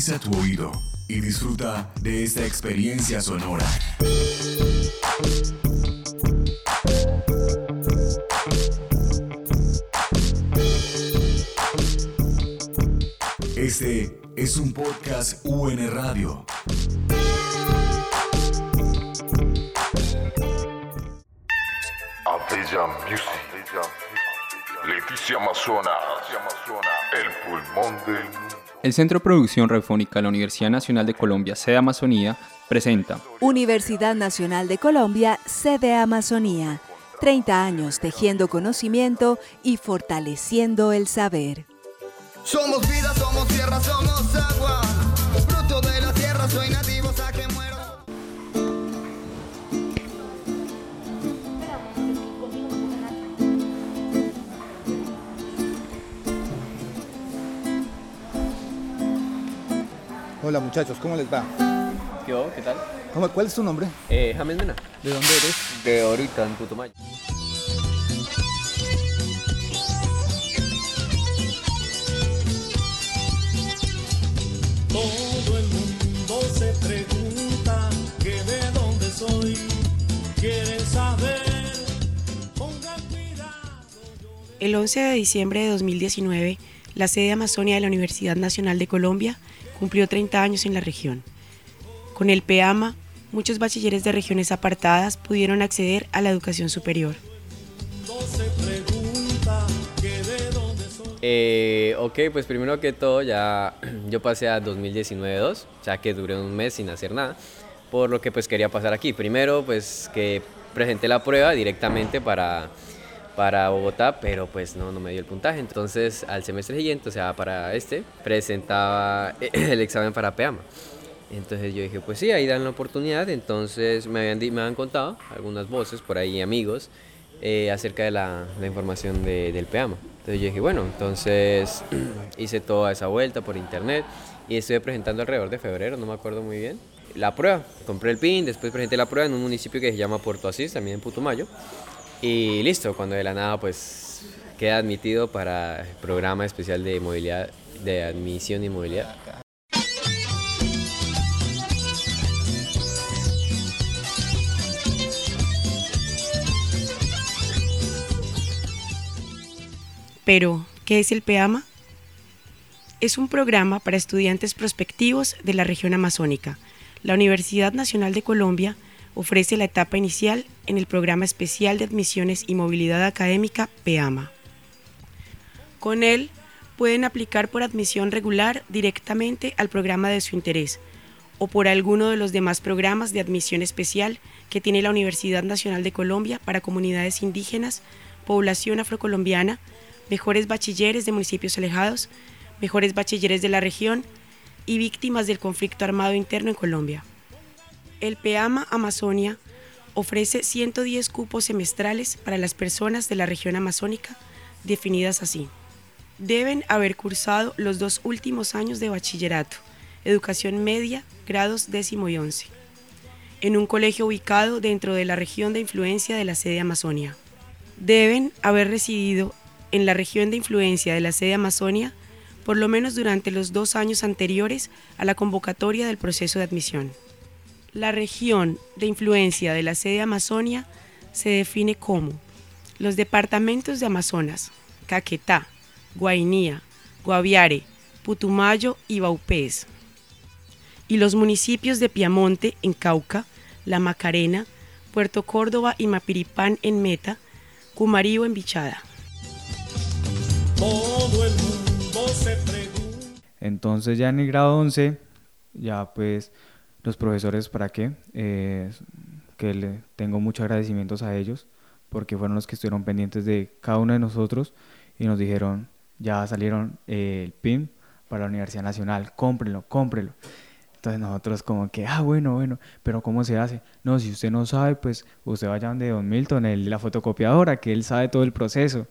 Agudiza tu oído y disfruta de esta experiencia sonora. Este es un podcast UN Radio. Avilla Music. Leticia Amazona. El pulmón del mundo. El Centro de Producción Radiofónica de la Universidad Nacional de Colombia, sede Amazonía, presenta Universidad Nacional de Colombia, sede Amazonía. 30 años tejiendo conocimiento y fortaleciendo el saber. Somos vida, somos tierra, somos agua. Fruto de la tierra, soy nativo, hasta Hola muchachos, ¿cómo les va? ¿Qué? ¿Qué tal? ¿Cómo- ¿Cuál es tu nombre? Eh, James Mena. ¿De dónde eres? De ahorita, en Putumayo. Todo el mundo se pregunta que de dónde soy. Quieren saber, pongan cuidado. El 11 de diciembre de 2019, la sede Amazonia de la Universidad Nacional de Colombia cumplió 30 años en la región. Con el PEAMA, muchos bachilleres de regiones apartadas pudieron acceder a la educación superior. Eh, ok, pues primero que todo, ya yo pasé a 2019-2, ya que duré un mes sin hacer nada, por lo que pues quería pasar aquí. Primero, pues que presenté la prueba directamente para, para Bogotá, pero pues no, no me dio el puntaje. Entonces, al semestre siguiente, o sea, para este, presentaba el examen para PEAMA. Entonces yo dije, pues sí, ahí dan la oportunidad. Entonces me habían, me habían contado algunas voces por ahí, amigos, eh, acerca de la, la información de- del PEAMA. Entonces yo dije, bueno, entonces hice toda esa vuelta por internet y estuve presentando alrededor de febrero, no me acuerdo muy bien, la prueba. Compré el PIN, después presenté la prueba en un municipio que se llama Puerto Asís, también en Putumayo. Y listo, cuando de la nada pues queda admitido para el programa especial de movilidad, de admisión y movilidad. Pero, ¿qué es el PEAMA? Es un programa para estudiantes prospectivos de la región amazónica. La Universidad Nacional de Colombia ofrece la etapa inicial en el programa especial de admisiones y movilidad académica PEAMA. Con él pueden aplicar por admisión regular directamente al programa de su interés o por alguno de los demás programas de admisión especial que tiene la Universidad Nacional de Colombia para comunidades indígenas, población afrocolombiana, mejores bachilleres de municipios alejados, mejores bachilleres de la región y víctimas del conflicto armado interno en Colombia. El PEAMA Amazonia ofrece 110 cupos semestrales para las personas de la región amazónica, definidas así. Deben haber cursado los dos últimos años de bachillerato, educación media, grados décimo y once, en un colegio ubicado dentro de la región de influencia de la sede Amazonia. Deben haber residido en la región de influencia de la sede Amazonia por lo menos durante los dos años anteriores a la convocatoria del proceso de admisión. La región de influencia de la sede Amazonia se define como los departamentos de Amazonas, Caquetá, Guainía, Guaviare, Putumayo y Baupés, y los municipios de Piamonte en Cauca, La Macarena, Puerto Córdoba y Mapiripán en Meta, Cumarío en Bichada. Todo el mundo se pregunta. Entonces ya en el grado 11, ya pues los profesores, ¿para qué? Eh, que le tengo muchos agradecimientos a ellos, porque fueron los que estuvieron pendientes de cada uno de nosotros y nos dijeron, ya salieron eh, el PIN para la Universidad Nacional, cómprenlo, cómprenlo. Entonces nosotros como que, ah, bueno, bueno, pero ¿cómo se hace? No, si usted no sabe, pues usted vaya donde Don Milton, el la fotocopiadora, que él sabe todo el proceso.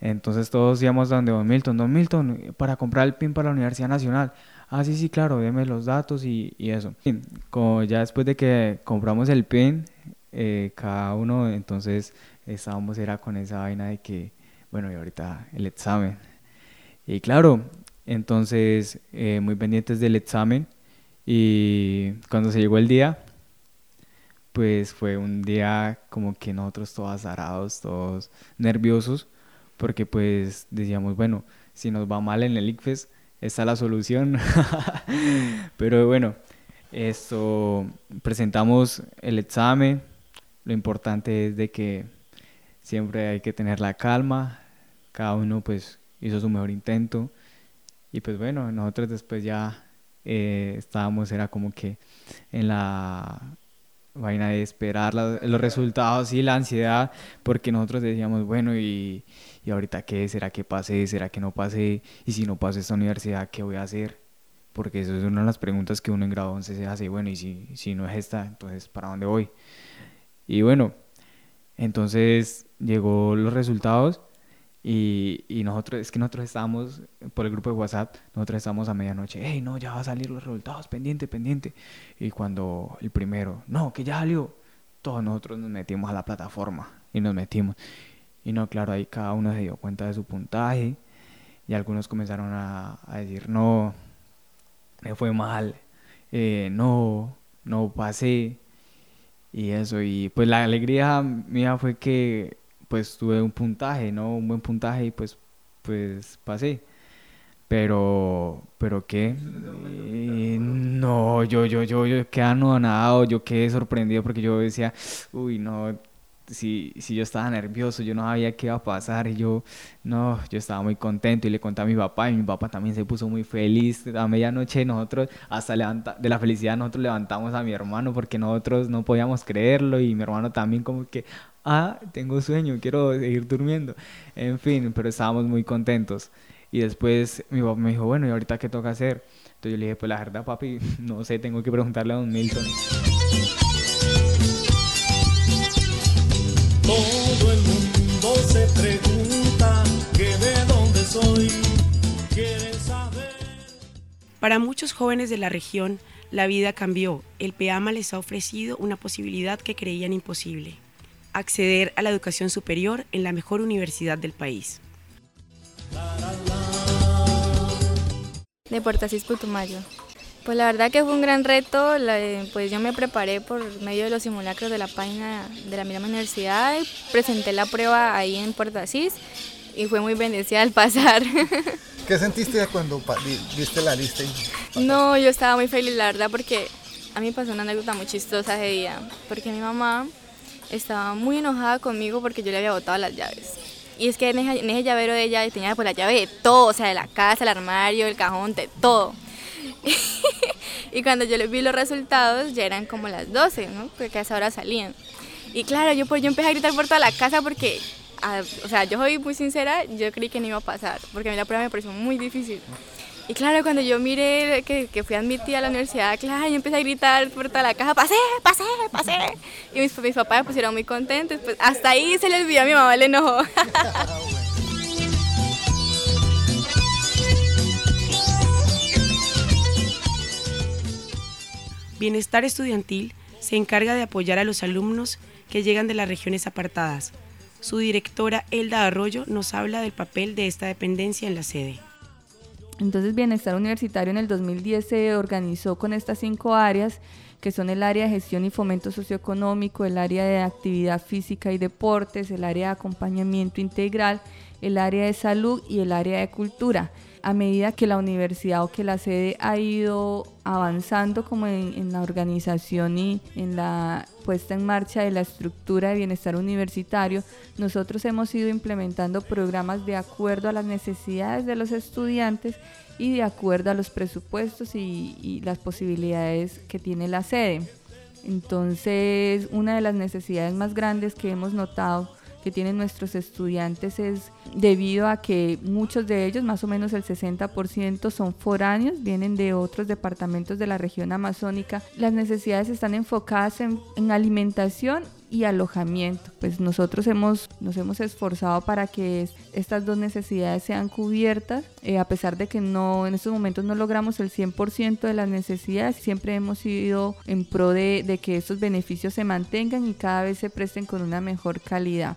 Entonces todos íbamos donde Don Milton, Don Milton, para comprar el PIN para la Universidad Nacional. Ah, sí, sí, claro, deme los datos y, y eso. Sí, Como ya después de que compramos el PIN, eh, cada uno entonces estábamos era con esa vaina de que, bueno, y ahorita el examen. Y claro, Entonces, eh, muy pendientes del examen. Y cuando se llegó el día, pues fue un día como que nosotros todos azarados, todos nerviosos, porque pues decíamos, bueno, si nos va mal en el ICFES, esta es la solución. Pero bueno, esto presentamos el examen. Lo importante es de que siempre hay que tener la calma. Cada uno pues hizo su mejor intento. Y pues bueno, nosotros después ya eh, estábamos, era como que en la vaina de esperar los resultados y la ansiedad, porque nosotros decíamos, bueno, y, y ahorita qué, será que pasé, será que no pasé, y si no pasé esta universidad, ¿qué voy a hacer? Porque eso es una de las preguntas que uno en grado 11 se hace, bueno, y si, si no es esta, entonces ¿para dónde voy? Y bueno, entonces llegó los resultados y, y, nosotros, es que nosotros estábamos, por el grupo de WhatsApp, nosotros estábamos a medianoche, hey, no, ya va a salir los resultados, pendiente, pendiente. Y cuando el primero, no, que ya salió, todos nosotros nos metimos a la plataforma y nos metimos. Y no, claro, ahí cada uno se dio cuenta de su puntaje y algunos comenzaron a, a decir, no, me fue mal, eh, no, no pasé. Y eso, y pues la alegría mía fue que pues tuve un puntaje, ¿no? Un buen puntaje y pues, pues pasé. Pero, pero qué, eh, no, yo, yo, yo, yo quedé anonadado, yo quedé sorprendido porque yo decía, uy, no, si, si yo estaba nervioso, yo no sabía qué iba a pasar y yo, no, yo estaba muy contento y le conté a mi papá y mi papá también se puso muy feliz. A medianoche nosotros, hasta levanta, de la felicidad, nosotros levantamos a mi hermano porque nosotros no podíamos creerlo y mi hermano también como que, ah, tengo sueño, quiero seguir durmiendo. En fin, pero estábamos muy contentos. Y después mi papá me dijo, bueno, ¿y ahorita qué toca hacer? Entonces yo le dije, pues la verdad, papi, no sé, tengo que preguntarle a don Milton. Todo el mundo se pregunta que de dónde soy, quieren saber. Para muchos jóvenes de la región, la vida cambió. El PEAMA les ha ofrecido una posibilidad que creían imposible acceder a la educación superior en la mejor universidad del país. De Puerto Asís Putumayo. Pues la verdad que fue un gran reto, pues yo me preparé por medio de los simulacros de la página de la misma universidad, presenté la prueba ahí en Puerto Asís y fue muy bendecida al pasar. ¿Qué sentiste cuando viste la lista? No, yo estaba muy feliz, la verdad, porque a mí pasó una anécdota muy chistosa ese día, porque mi mamá estaba muy enojada conmigo porque yo le había botado las llaves. Y es que en ese, llavero de ella tenía pues la llave de todo, o sea, de la casa, el armario, el cajón, de todo. y cuando yo le vi los resultados ya eran como las 12, ¿no? Porque a esa hora salían. Y claro, yo, pues, yo empecé a gritar por toda la casa porque, o sea, yo soy muy sincera, yo creí que no iba a pasar, porque a mí la prueba me pareció muy difícil. Y claro, cuando yo miré que, que fui admitida a la universidad, claro, yo empecé a gritar por toda la caja, pasé, pasé, pasé. Y mis, mis papás me pusieron muy contentos. Pues hasta ahí se les vio a mi mamá, le enojó. Bienestar Estudiantil se encarga de apoyar a los alumnos que llegan de las regiones apartadas. Su directora Elda Arroyo nos habla del papel de esta dependencia en la sede. Entonces Bienestar Universitario en el 2010 se organizó con estas cinco áreas, que son el área de gestión y fomento socioeconómico, el área de actividad física y deportes, el área de acompañamiento integral, el área de salud y el área de cultura a medida que la universidad o que la sede ha ido avanzando como en, la organización y en la puesta en marcha de la estructura de bienestar universitario, nosotros hemos ido implementando programas de acuerdo a las necesidades de los estudiantes y de acuerdo a los presupuestos y, y las posibilidades que tiene la sede. Entonces, una de las necesidades más grandes que hemos notado que tienen nuestros estudiantes es debido a que muchos de ellos, más o menos el 60%, son foráneos, vienen de otros departamentos de la región amazónica. Las necesidades están enfocadas en, alimentación y alojamiento. Pues nosotros hemos, nos hemos esforzado para que estas dos necesidades sean cubiertas, eh, a pesar de que no en estos momentos no logramos el 100% de las necesidades, siempre hemos ido en pro de, de que estos beneficios se mantengan y cada vez se presten con una mejor calidad.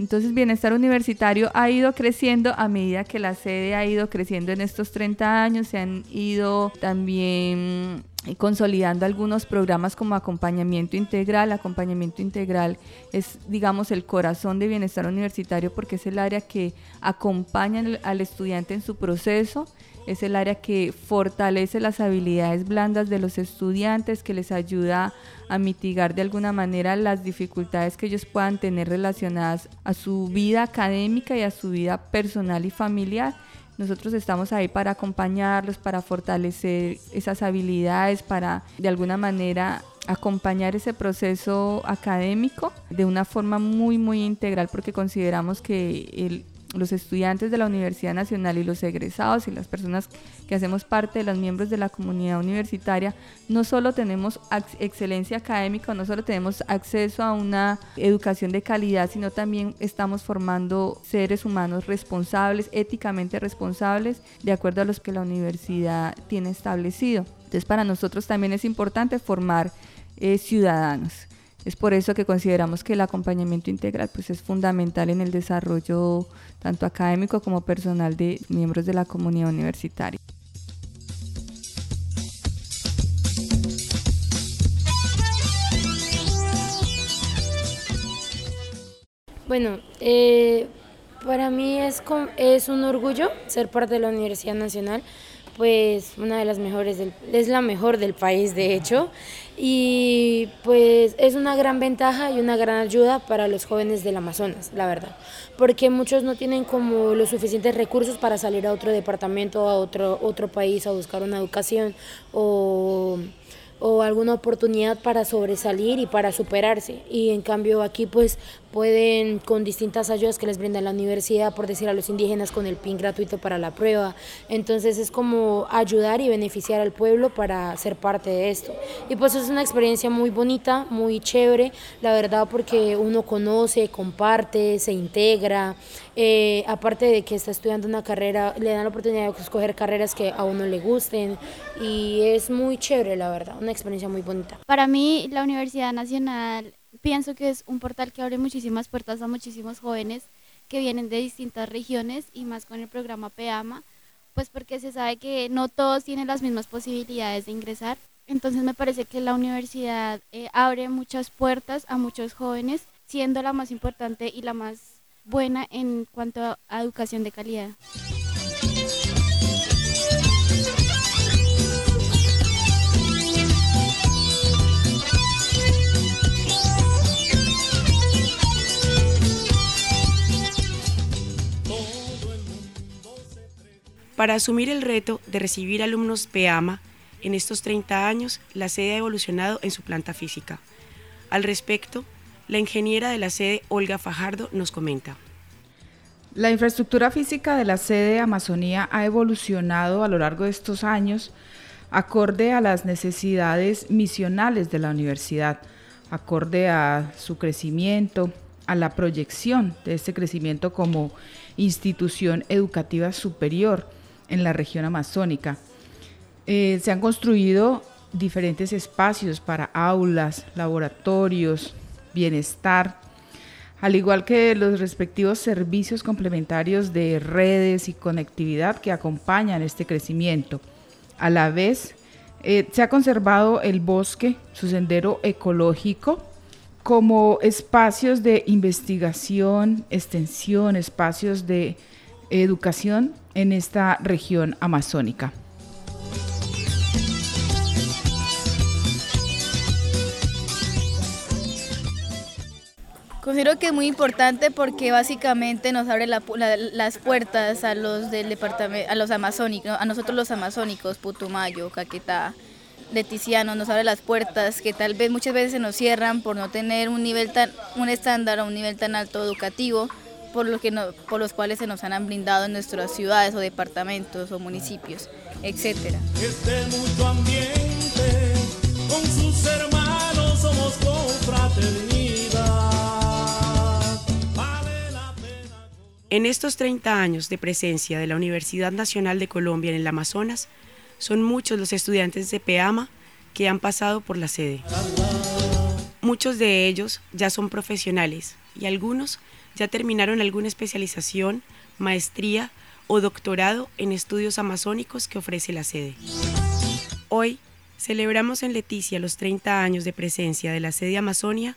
Entonces, bienestar universitario ha ido creciendo a medida que la sede ha ido creciendo en estos 30 años. Se han ido también consolidando algunos programas como acompañamiento integral. Acompañamiento integral es, digamos, el corazón de bienestar universitario porque es el área que acompaña al estudiante en su proceso es el área que fortalece las habilidades blandas de los estudiantes, que les ayuda a mitigar de alguna manera las dificultades que ellos puedan tener relacionadas a su vida académica y a su vida personal y familiar. Nosotros estamos ahí para acompañarlos, para fortalecer esas habilidades, para de alguna manera acompañar ese proceso académico de una forma muy, muy integral porque consideramos que el, los estudiantes de la Universidad Nacional y los egresados y las personas que hacemos parte de los miembros de la comunidad universitaria, no solo tenemos excelencia académica, no solo tenemos acceso a una educación de calidad, sino también estamos formando seres humanos responsables, éticamente responsables, de acuerdo a los que la universidad tiene establecido. Entonces para nosotros también es importante formar eh, ciudadanos. Es por eso que consideramos que el acompañamiento integral pues, es fundamental en el desarrollo tanto académico como personal de miembros de la comunidad universitaria. Bueno, eh, para mí es, es un orgullo ser parte de la Universidad Nacional pues una de las mejores, del, es la mejor del país de hecho, y pues es una gran ventaja y una gran ayuda para los jóvenes del Amazonas, la verdad, porque muchos no tienen como los suficientes recursos para salir a otro departamento, a otro, otro país a buscar una educación o o alguna oportunidad para sobresalir y para superarse. Y en cambio aquí pues pueden con distintas ayudas que les brinda la universidad, por decir a los indígenas con el PIN gratuito para la prueba. Entonces es como ayudar y beneficiar al pueblo para ser parte de esto. Y pues es una experiencia muy bonita, muy chévere, la verdad porque uno conoce, comparte, se integra. Eh, aparte de que está estudiando una carrera, le dan la oportunidad de escoger carreras que a uno le gusten y es muy chévere, la verdad, una experiencia muy bonita. Para mí, la Universidad Nacional pienso que es un portal que abre muchísimas puertas a muchísimos jóvenes que vienen de distintas regiones y más con el programa PEAMA, pues porque se sabe que no todos tienen las mismas posibilidades de ingresar. Entonces me parece que la universidad eh, abre muchas puertas a muchos jóvenes, siendo la más importante y la más buena en cuanto a educación de calidad. Para asumir el reto de recibir alumnos PEAMA, en estos 30 años la sede ha evolucionado en su planta física. Al respecto, la ingeniera de la sede, Olga Fajardo, nos comenta. La infraestructura física de la sede Amazonía ha evolucionado a lo largo de estos años acorde a las necesidades misionales de la universidad, acorde a su crecimiento, a la proyección de este crecimiento como institución educativa superior en la región amazónica. Eh, se han construido diferentes espacios para aulas, laboratorios, bienestar, al igual que los respectivos servicios complementarios de redes y conectividad que acompañan este crecimiento. A la vez, eh, se ha conservado el bosque, su sendero ecológico, como espacios de investigación, extensión, espacios de educación en esta región amazónica. Considero que es muy importante porque básicamente nos abre las puertas a los del departamento, a los amazónicos, a nosotros los amazónicos, Putumayo, Caquetá, Leticiano, nos abre las puertas que tal vez muchas veces se nos cierran por no tener un nivel tan, un estándar o un nivel tan alto educativo por, lo que por los cuales se nos han brindado en nuestras ciudades o departamentos o municipios, etc. Este mucho ambiente, con sus hermanos somos confraternidad. Vale la pena en estos 30 años de presencia de la Universidad Nacional de Colombia en el Amazonas, son muchos los estudiantes de PEAMA que han pasado por la sede. Muchos de ellos ya son profesionales y algunos ya terminaron alguna especialización, maestría o doctorado en estudios amazónicos que ofrece la sede. Hoy celebramos en Leticia los 30 años de presencia de la sede Amazonia,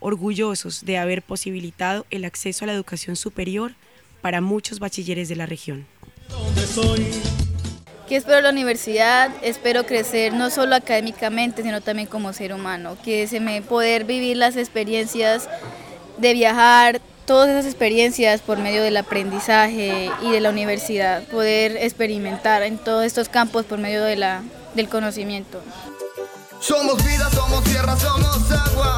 orgullosos de haber posibilitado el acceso a la educación superior para muchos bachilleres de la región. ¿Qué espero la universidad? Espero crecer no solo académicamente, sino también como ser humano, que se me poder vivir las experiencias de viajar, todas esas experiencias por medio del aprendizaje y de la universidad, poder experimentar en todos estos campos por medio de la, del conocimiento. Somos vida, somos tierra, somos agua.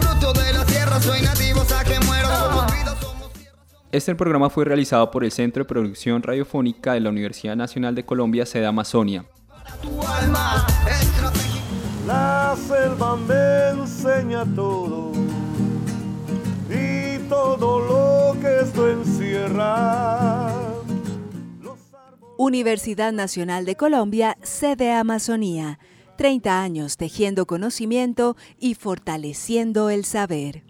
Fruto de la tierra, soy nativo, hasta que muero. Somos vida, Este programa fue realizado por el Centro de Producción Radiofónica de la Universidad Nacional de Colombia, sede Amazonia. tu alma. La selva me enseña todo Universidad Nacional de Colombia, sede Amazonía. 30 años tejiendo conocimiento y fortaleciendo el saber.